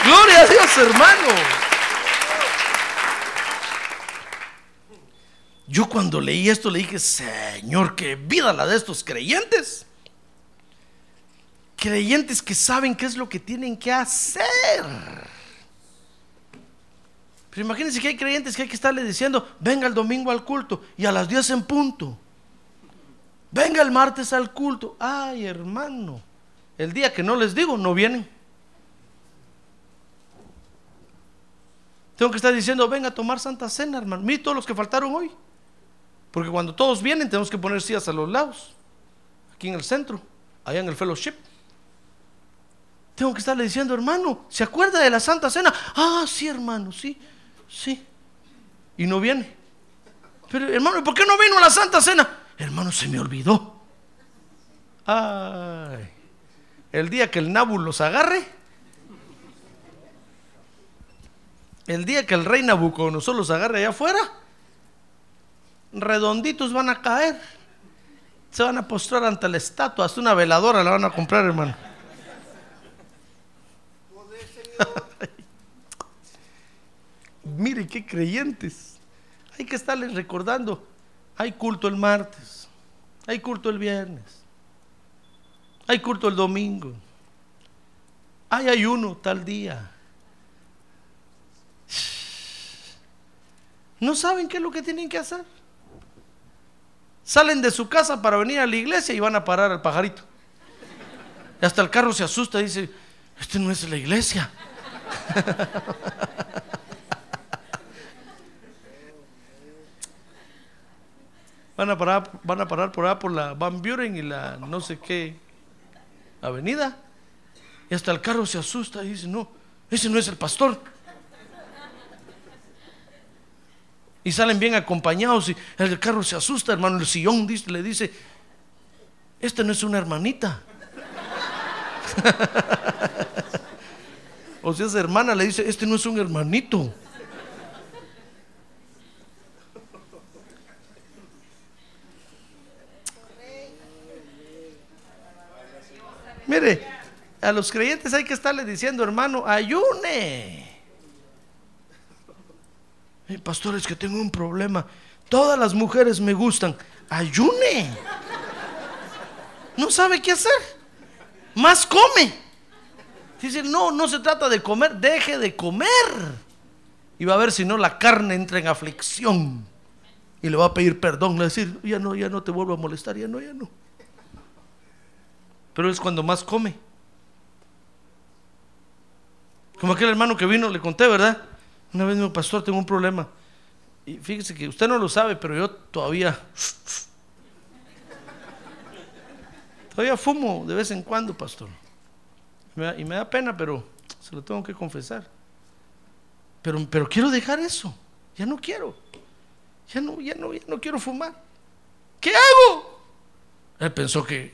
Speaker 2: ¡Gloria a Dios, hermano! Yo cuando leí esto le dije, Señor, qué vida la de estos creyentes. Creyentes que saben qué es lo que tienen que hacer. Pero imagínense que hay creyentes que hay que estarle diciendo, venga el domingo al culto y a las 10 en punto. Venga el martes al culto. Ay, hermano, el día que no les digo, no vienen. Tengo que estar diciendo, venga a tomar Santa Cena, hermano. Mire todos los que faltaron hoy. Porque cuando todos vienen, tenemos que poner sillas a los lados. Aquí en el centro, allá en el fellowship. Tengo que estarle diciendo, hermano, ¿se acuerda de la Santa Cena? Ah, sí, hermano, sí, sí. Y no viene. Pero, hermano, ¿por qué no vino a la Santa Cena? Hermano, se me olvidó. Ay, el día que el Nabu los agarre, el día que el rey Nabucodonosor los agarre allá afuera, redonditos van a caer. Se van a postrar ante la estatua, hasta una veladora la van a comprar, hermano. Mire qué creyentes. Hay que estarles recordando. Hay culto el martes. Hay culto el viernes. Hay culto el domingo. Hay ayuno tal día. No saben qué es lo que tienen que hacer. Salen de su casa para venir a la iglesia y van a parar al pajarito. Y hasta el carro se asusta y dice, este no es la iglesia. Van a parar, van a parar por allá por la Van Buren y la no sé qué avenida. Y hasta el carro se asusta y dice, no, ese no es el pastor. Y salen bien acompañados y el carro se asusta, hermano. El sillón dice, le dice, esta no es una hermanita. o sea, esa hermana le dice, este no es un hermanito. Mire, a los creyentes hay que estarle diciendo, hermano, ayune. Eh, pastor, es que tengo un problema. Todas las mujeres me gustan. Ayune. No sabe qué hacer. Más come. Dice, no, no se trata de comer, deje de comer. Y va a ver si no la carne entra en aflicción. Y le va a pedir perdón, le va a decir, ya no, ya no te vuelvo a molestar, ya no, ya no. Pero es cuando más come. Como aquel hermano que vino, le conté, ¿verdad? Una vez me dijo, pastor, tengo un problema. Y fíjese que usted no lo sabe, pero yo todavía... Todavía fumo de vez en cuando, pastor. Y me da pena, pero se lo tengo que confesar. Pero, pero quiero dejar eso. Ya no quiero. Ya no, ya no, ya no quiero fumar. ¿Qué hago? Él pensó que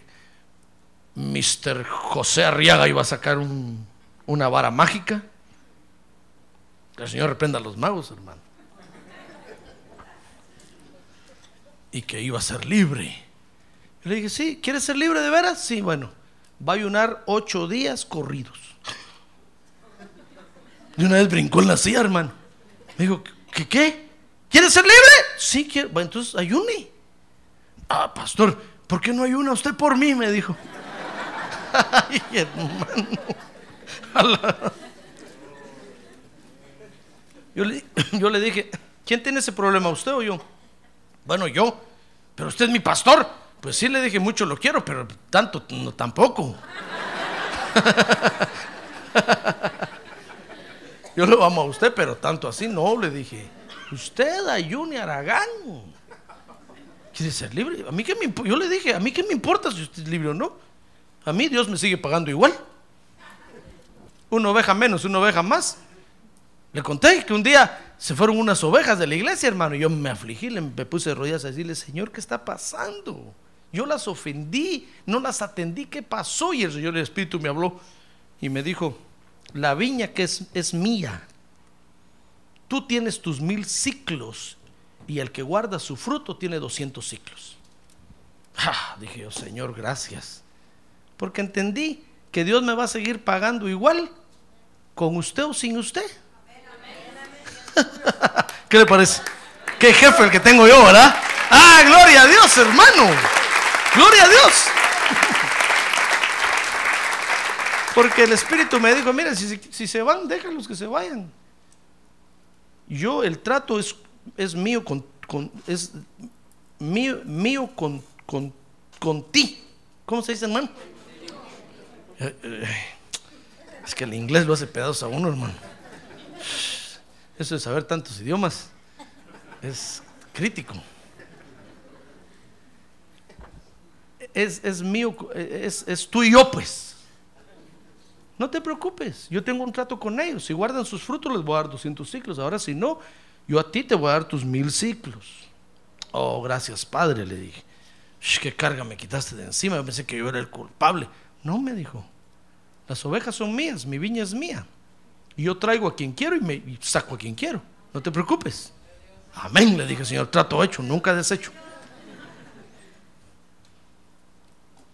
Speaker 2: Mr. José Arriaga iba a sacar una vara mágica. El Señor reprenda a los magos, hermano. Y que iba a ser libre. le dije, sí, ¿quieres ser libre de veras? Sí, bueno, va a ayunar ocho días corridos. De una vez brincó en la silla, hermano. Me dijo, ¿qué qué? ¿Quieres ser libre? Sí, quiero. Bueno, entonces ayune. Ah, pastor, ¿por qué no ayuna usted por mí? Me dijo. Ay, hermano. Yo le, dije, ¿quién tiene ese problema, usted o yo? Bueno, yo, pero usted es mi pastor. Pues sí le dije mucho lo quiero, pero tanto no tampoco. Yo lo amo a usted, pero tanto así no, le dije. Usted, Ayuni Aragán, quiere ser libre. A mí qué me Yo le dije, a mí qué me importa si usted es libre o no. A mí Dios me sigue pagando igual. Una oveja menos, una oveja más. Le conté que un día se fueron unas ovejas de la iglesia, hermano, y yo me afligí, le, me puse de rodillas a decirle, Señor, ¿qué está pasando? Yo las ofendí, no las atendí, ¿qué pasó? Y el Señor, Espíritu me habló y me dijo, la viña que es, es mía, tú tienes tus mil ciclos y el que guarda su fruto tiene 200 ciclos. Dije yo, Señor, gracias. Porque entendí que Dios me va a seguir pagando igual con usted o sin usted. ¿Qué le parece? Qué jefe el que tengo yo, ¿verdad? Ah, gloria a Dios, hermano. Gloria a Dios. Porque el Espíritu me dijo, mira, si, se van, déjalos que se vayan. Yo, el trato es, es mío con, es mío, mío con, con, con ti. ¿Cómo se dice, hermano? Eh, eh, es que el inglés lo hace pedazos a uno, hermano. Eso de saber tantos idiomas es crítico. Es, es mío, es, es tú y yo, pues. No te preocupes, yo tengo un trato con ellos. Si guardan sus frutos, les voy a dar 200 ciclos. Ahora, si no, yo a ti te voy a dar tus mil ciclos. Oh, gracias, Padre, le dije. ¿Qué carga me quitaste de encima? Pensé que yo era el culpable. No, me dijo. Las ovejas son mías, mi viña es mía. Y yo traigo a quien quiero y me saco a quien quiero. No te preocupes. Amén, le dije, Señor, trato hecho, nunca deshecho.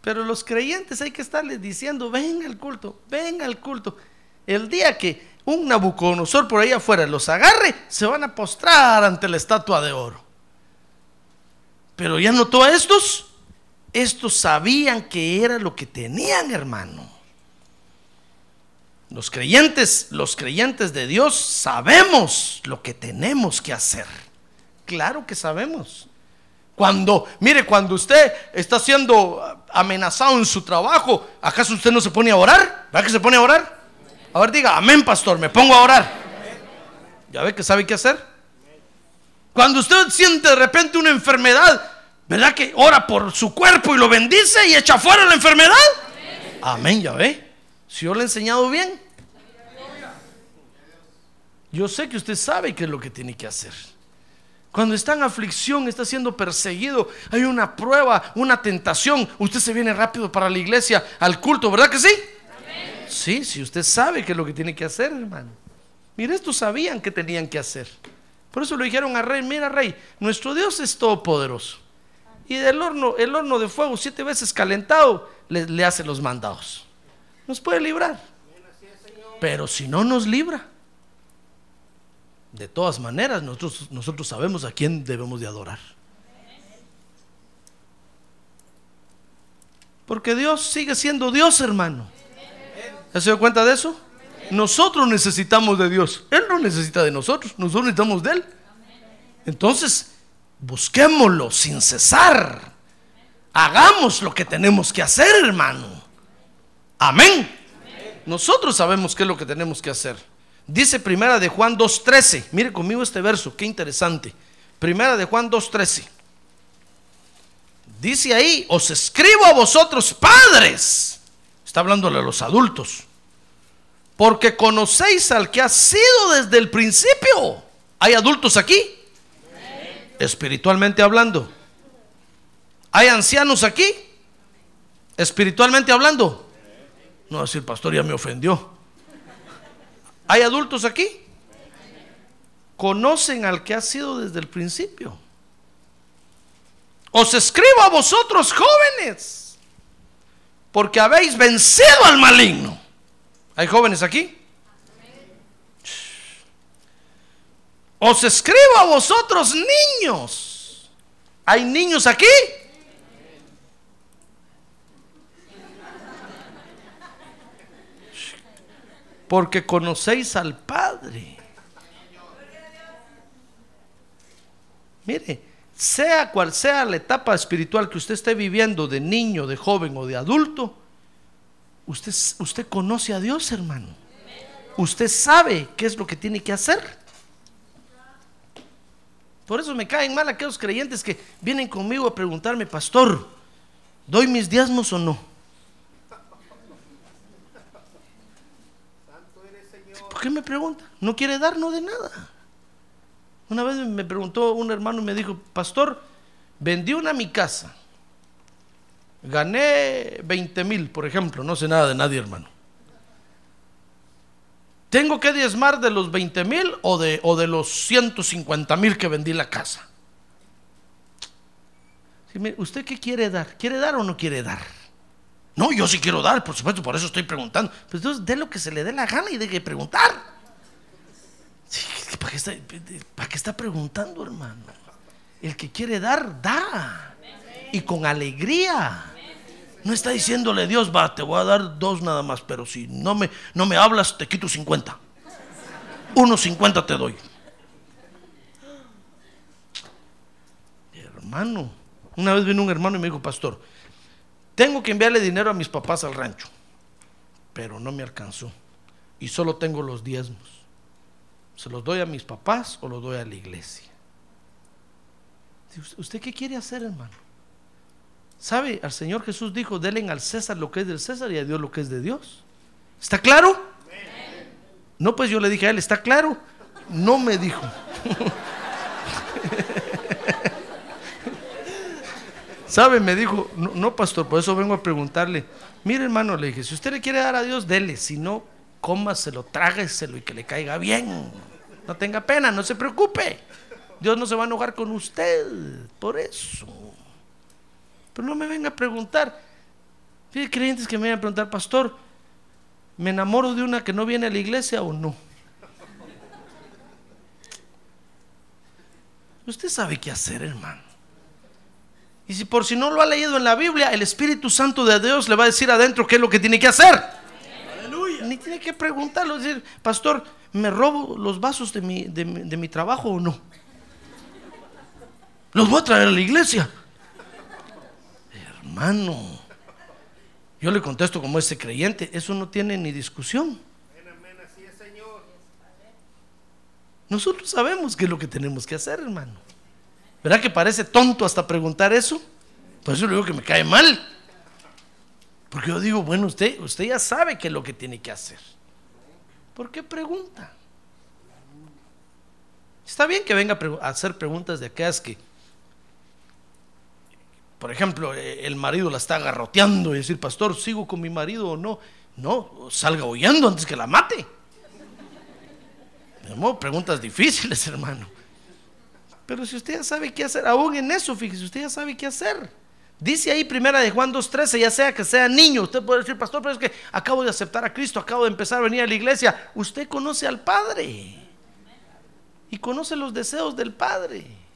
Speaker 2: Pero los creyentes hay que estarles diciendo, venga al culto, venga al culto. El día que un Nabucodonosor por ahí afuera los agarre, se van a postrar ante la estatua de oro. Pero ya notó a estos, estos sabían que era lo que tenían, hermano. Los creyentes, los creyentes de Dios sabemos lo que tenemos que hacer. Claro que sabemos. Cuando, mire, cuando usted está siendo amenazado en su trabajo, ¿acaso usted no se pone a orar? ¿Verdad que se pone a orar? A ver, diga, amén, pastor, me pongo a orar. ¿Ya ve que sabe qué hacer? Cuando usted siente de repente una enfermedad, ¿verdad que ora por su cuerpo y lo bendice y echa fuera la enfermedad? Amén, ya ve. Si yo le he enseñado bien, yo sé que usted sabe qué es lo que tiene que hacer. Cuando está en aflicción, está siendo perseguido, hay una prueba, una tentación, usted se viene rápido para la iglesia, al culto, ¿verdad que sí? Sí, si usted sabe qué es lo que tiene que hacer, hermano. Mire, estos sabían que tenían que hacer. Por eso le dijeron al rey, mira rey, nuestro Dios es todopoderoso. Y del horno, el horno de fuego siete veces calentado le, hace los mandados nos puede librar. Pero si no nos libra, De todas maneras, nosotros, nosotros sabemos a quién debemos de adorar. Porque Dios sigue siendo Dios, hermano. ¿Ya se dio cuenta de eso? Nosotros necesitamos de Dios. Él no necesita de nosotros. Nosotros necesitamos de Él. Entonces, busquémoslo sin cesar. Hagamos lo que tenemos que hacer, hermano. Amén. Nosotros sabemos qué es lo que tenemos que hacer. Dice Primera de Juan 2.13. Mire conmigo este verso, qué interesante. Primera de Juan 2.13. Dice ahí, os escribo a vosotros padres. Está hablándole a los adultos. Porque conocéis al que ha sido desde el principio. ¿Hay adultos aquí? Espiritualmente hablando. ¿Hay ancianos aquí? Espiritualmente hablando. No, decir, pastor ya me ofendió. ¿Hay adultos aquí? Conocen al que ha sido desde el principio. Os escribo a vosotros jóvenes, porque habéis vencido al maligno. ¿Hay jóvenes aquí? Os escribo a vosotros niños. ¿Hay niños aquí? porque conocéis al Padre. Mire, sea cual sea la etapa espiritual que usted esté viviendo, de niño, de joven o de adulto, usted, usted conoce a Dios, hermano. Usted sabe qué es lo que tiene que hacer. Por eso me caen mal aquellos creyentes que vienen conmigo a preguntarme, pastor, ¿doy mis diezmos o no? ¿Por qué me pregunta? No quiere dar, no de nada. Una vez me preguntó un hermano y me dijo, pastor, vendí una mi casa. Gané 20 mil, por ejemplo. No sé nada de nadie, hermano. ¿Tengo que diezmar de los 20 mil o de, o de los 150 mil que vendí la casa? ¿Usted qué quiere dar? ¿Quiere dar o no quiere dar? No, yo sí quiero dar, por supuesto, por eso estoy preguntando. Pues entonces dé lo que se le dé la gana y deje de preguntar. ¿para, qué está, ¿Para qué está preguntando, hermano? El que quiere dar, da. Y con alegría. No está diciéndole Dios, va, te voy a dar dos nada más, pero si no me, no me hablas, te quito 50. Unos 50 te doy. Hermano, una vez vino un hermano y me dijo, pastor, tengo que enviarle dinero a mis papás al rancho, pero no me alcanzó. Y solo tengo los diezmos. ¿Se los doy a mis papás o los doy a la iglesia? ¿Usted qué quiere hacer, hermano? ¿Sabe? Al Señor Jesús dijo, denle al César lo que es del César y a Dios lo que es de Dios. ¿Está claro? No, pues yo le dije a él, ¿está claro? No me dijo. ¿Sabe? Me dijo, no, pastor, por eso vengo a preguntarle. Mire, hermano, le dije, si usted le quiere dar a Dios, dele. Si no, cómaselo, trágueselo y que le caiga bien. No tenga pena, no se preocupe. Dios no se va a enojar con usted por eso. Pero no me venga a preguntar. Fíjate, creyentes que me vengan a preguntar, pastor, ¿me enamoro de una que no viene a la iglesia o no? Usted sabe qué hacer, hermano. Y si por si no lo ha leído en la Biblia, el Espíritu Santo de Dios le va a decir adentro qué es lo que tiene que hacer. Aleluya. Ni tiene que preguntarlo, decir, pastor, ¿me robo los vasos de mi, de, mi trabajo o no? Los voy a traer a la iglesia. Hermano, yo le contesto como ese creyente, eso no tiene ni discusión. Nosotros sabemos qué es lo que tenemos que hacer, hermano. ¿Verdad que parece tonto hasta preguntar eso? Por eso le digo que me cae mal. Porque yo digo, bueno, usted, usted ya sabe qué es lo que tiene que hacer. ¿Por qué pregunta? Está bien que venga a hacer preguntas de aquellas que, por ejemplo, eh, el marido la está agarroteando y decir, pastor, ¿sigo con mi marido o no? No, salga huyendo antes que la mate. Preguntas difíciles, hermano. Pero si usted ya sabe qué hacer, aún en eso, fíjese, usted ya sabe qué hacer. Dice ahí primera de Juan 2.13, ya sea que sea niño, usted puede decir, pastor, pero es que acabo de aceptar a Cristo, acabo de empezar a venir a la iglesia. Usted conoce al Padre. y conoce los deseos del Padre.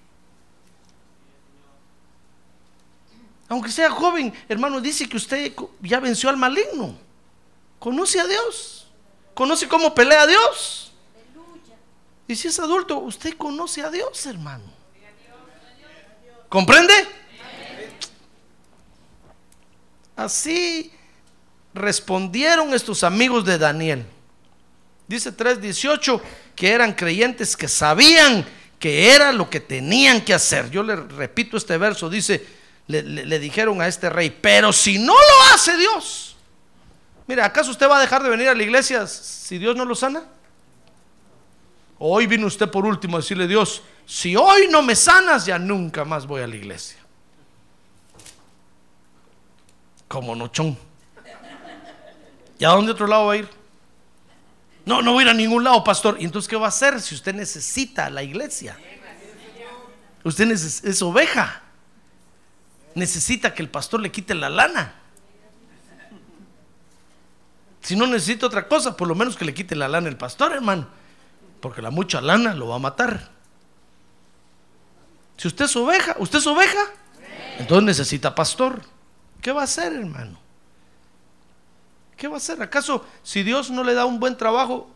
Speaker 2: Aunque sea joven, hermano, dice que usted ya venció al maligno. Conoce a Dios. Conoce cómo pelea a Dios. Y si es adulto, usted conoce a Dios, hermano. ¿Comprende? Así respondieron estos amigos de Daniel. Dice 3.18 que eran creyentes que sabían que era lo que tenían que hacer. Yo le repito este verso, dice, le, dijeron a este rey, pero si no lo hace Dios, mire, ¿acaso usted va a dejar de venir a la iglesia si Dios no lo sana? Hoy vino usted por último a decirle Dios, si hoy no me sanas, ya nunca más voy a la iglesia. Como nochón. ¿Y a dónde otro lado va a ir? No, no voy a ir a ningún lado, pastor. ¿Y entonces qué va a hacer si usted necesita la iglesia? Usted es oveja. Necesita que el pastor le quite la lana. Si no necesita otra cosa, por lo menos que le quite la lana el pastor, hermano. Porque la mucha lana lo va a matar. Si usted es oveja, ¿usted es oveja? Entonces necesita pastor. ¿Qué va a hacer, hermano? ¿Qué va a hacer? ¿Acaso si Dios no le da un buen trabajo,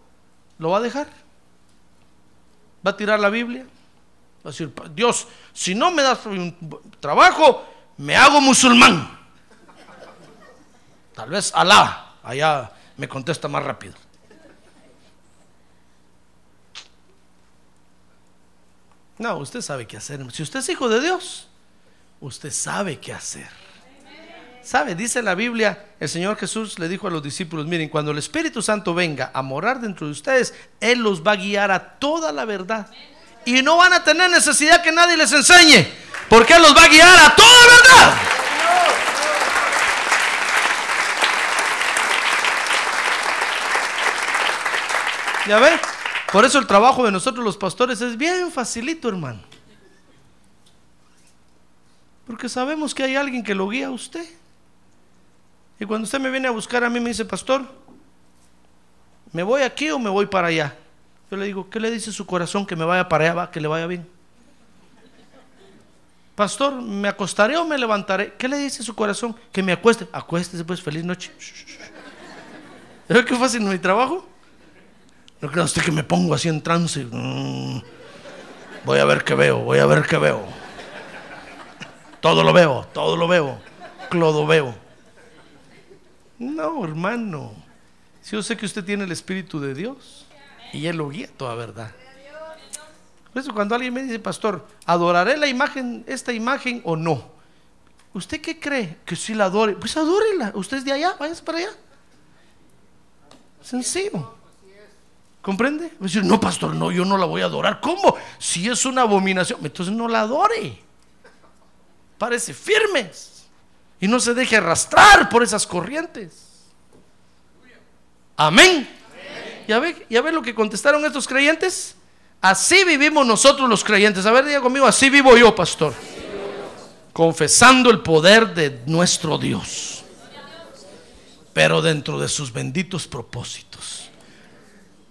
Speaker 2: lo va a dejar? ¿Va a tirar la Biblia? Va a decir, Dios, si no me das un trabajo, me hago musulmán. Tal vez Alá, allá me contesta más rápido. No, usted sabe qué hacer. Si usted es hijo de Dios, usted sabe qué hacer. ¿Sabe? Dice la Biblia, el Señor Jesús le dijo a los discípulos, miren, cuando el Espíritu Santo venga a morar dentro de ustedes, Él los va a guiar a toda la verdad. Y no van a tener necesidad que nadie les enseñe, porque Él los va a guiar a toda verdad. ¿Ya ve? Por eso el trabajo de nosotros los pastores es bien facilito, hermano. Porque sabemos que hay alguien que lo guía a usted. Y cuando usted me viene a buscar a mí me dice, pastor, ¿me voy aquí o me voy para allá? Yo le digo, ¿qué le dice su corazón que me vaya para allá, va, que le vaya bien? Pastor, ¿me acostaré o me levantaré? ¿Qué le dice su corazón? Que me acueste. Acuéstese pues, feliz noche. ¿Ve qué fácil mi trabajo? No crea usted que me pongo así en trance. Mm. voy a ver qué veo, voy a ver qué veo. Todo lo veo, todo lo veo. Clodo veo. No, hermano. Si yo sé que usted tiene el Espíritu de Dios y Él lo guía toda verdad. Por eso cuando alguien me dice, pastor, ¿adoraré la imagen, esta imagen o no? ¿Usted qué cree? Que si la adore. Pues adórela. Usted es de allá, váyase para allá. Sencillo. ¿Comprende? Decir, no, pastor, no, yo no la voy a adorar. ¿Cómo? Si es una abominación, entonces no la adore. Parece firmes y no se deje arrastrar por esas corrientes. Amén. ¿Ya ve, ¿Ya ve lo que contestaron estos creyentes? Así vivimos nosotros los creyentes. A ver, diga conmigo, así vivo yo, pastor. Confesando el poder de nuestro Dios. Pero dentro de sus benditos propósitos.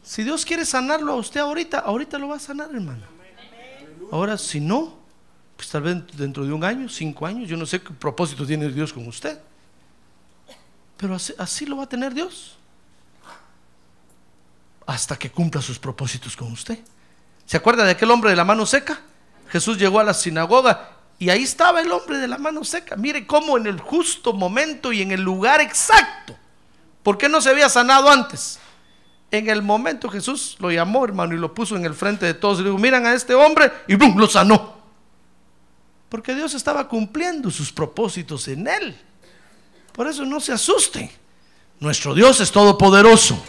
Speaker 2: Si Dios quiere sanarlo a usted ahorita, ahorita lo va a sanar, hermano. Ahora, si no, pues tal vez dentro de un año, cinco años, yo no sé qué propósito tiene Dios con usted. Pero así, lo va a tener Dios. Hasta que cumpla sus propósitos con usted. ¿Se acuerda de aquel hombre de la mano seca? Jesús llegó a la sinagoga y ahí estaba el hombre de la mano seca. Mire cómo en el justo momento y en el lugar exacto. ¿Por qué no se había sanado antes? En el momento Jesús lo llamó, hermano, y lo puso en el frente de todos. Y le dijo, miran a este hombre y ¡bum! lo sanó. Porque Dios estaba cumpliendo sus propósitos en él. Por eso no se asuste. Nuestro Dios es todopoderoso.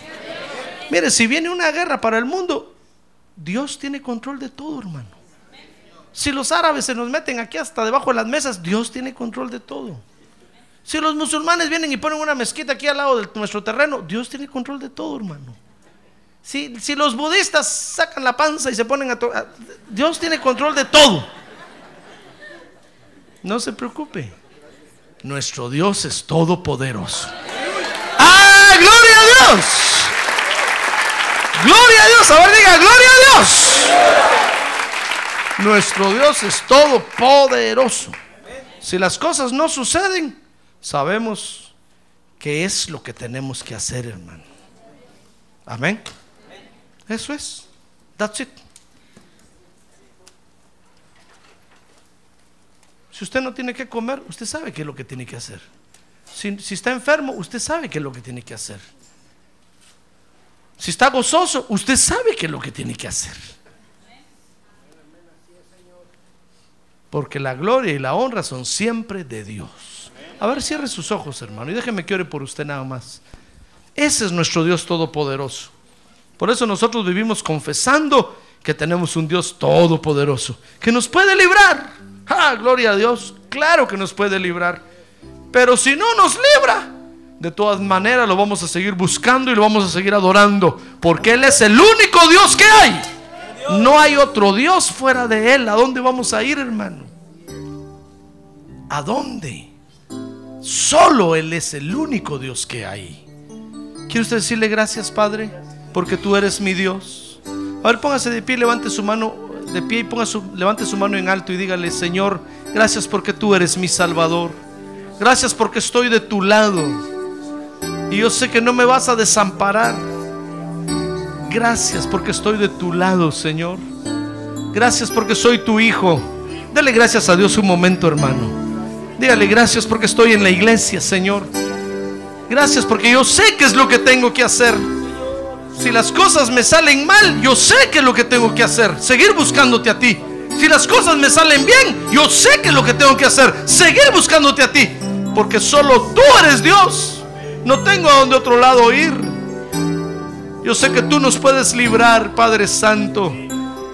Speaker 2: Mire, si viene una guerra para el mundo, Dios tiene control de todo, hermano. Si los árabes se nos meten aquí hasta debajo de las mesas, Dios tiene control de todo. Si los musulmanes vienen y ponen una mezquita aquí al lado de nuestro terreno, Dios tiene control de todo, hermano. Si, si los budistas sacan la panza y se ponen a... Dios tiene control de todo. No se preocupe. Nuestro Dios es todopoderoso. ¡Ah, gloria a Dios! Gloria a Dios. A ver, diga, gloria a Dios. Nuestro Dios es todopoderoso. Si las cosas no suceden, sabemos que es lo que tenemos que hacer, hermano. Amén. Eso es. That's it. Si usted no tiene que comer, usted sabe qué es lo que tiene que hacer. Si, si está enfermo, usted sabe qué es lo que tiene que hacer. Si está gozoso, usted sabe qué es lo que tiene que hacer. Porque la gloria y la honra son siempre de Dios. A ver, cierre sus ojos, hermano, y déjeme que ore por usted nada más. Ese es nuestro Dios todopoderoso. Por eso nosotros vivimos confesando que tenemos un Dios todopoderoso, que nos puede librar. Ah, gloria a Dios. Claro que nos puede librar. Pero si no nos libra, de todas maneras lo vamos a seguir buscando y lo vamos a seguir adorando. Porque Él es el único Dios que hay. No hay otro Dios fuera de Él. ¿A dónde vamos a ir, hermano? ¿A dónde? Solo Él es el único Dios que hay. ¿Quiere usted decirle gracias, Padre? Porque tú eres mi Dios. A ver, póngase de pie, levante su mano de pie y ponga su, levante su mano en alto y dígale, Señor, gracias porque tú eres mi Salvador. Gracias porque estoy de tu lado. Y yo sé que no me vas a desamparar. Gracias porque estoy de tu lado, Señor. Gracias porque soy tu hijo. Dale gracias a Dios un momento, hermano. Dígale gracias porque estoy en la iglesia, Señor. Gracias porque yo sé qué es lo que tengo que hacer. Si las cosas me salen mal, yo sé qué es lo que tengo que hacer. Seguir buscándote a ti. Si las cosas me salen bien, yo sé qué es lo que tengo que hacer. Seguir buscándote a ti. Porque solo tú eres Dios. No tengo a dónde otro lado ir. Yo sé que tú nos puedes librar, Padre Santo.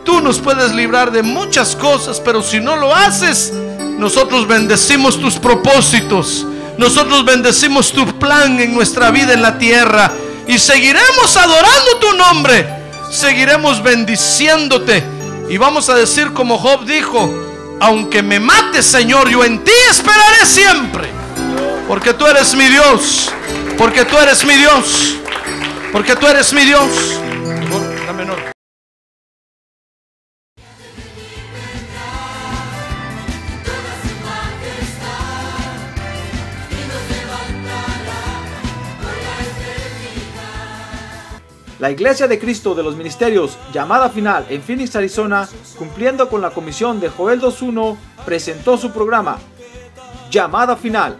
Speaker 2: Tú nos puedes librar de muchas cosas, pero si no lo haces, nosotros bendecimos tus propósitos. Nosotros bendecimos tu plan en nuestra vida en la tierra. Y seguiremos adorando tu nombre. Seguiremos bendiciéndote. Y vamos a decir como Job dijo, aunque me mates, Señor, yo en ti esperaré siempre. Porque tú eres mi Dios. Porque tú eres mi Dios. Porque tú eres mi Dios.
Speaker 1: La Iglesia de Cristo de los Ministerios, llamada final en Phoenix, Arizona, cumpliendo con la comisión de Joel 2.1, presentó su programa, Llamada Final.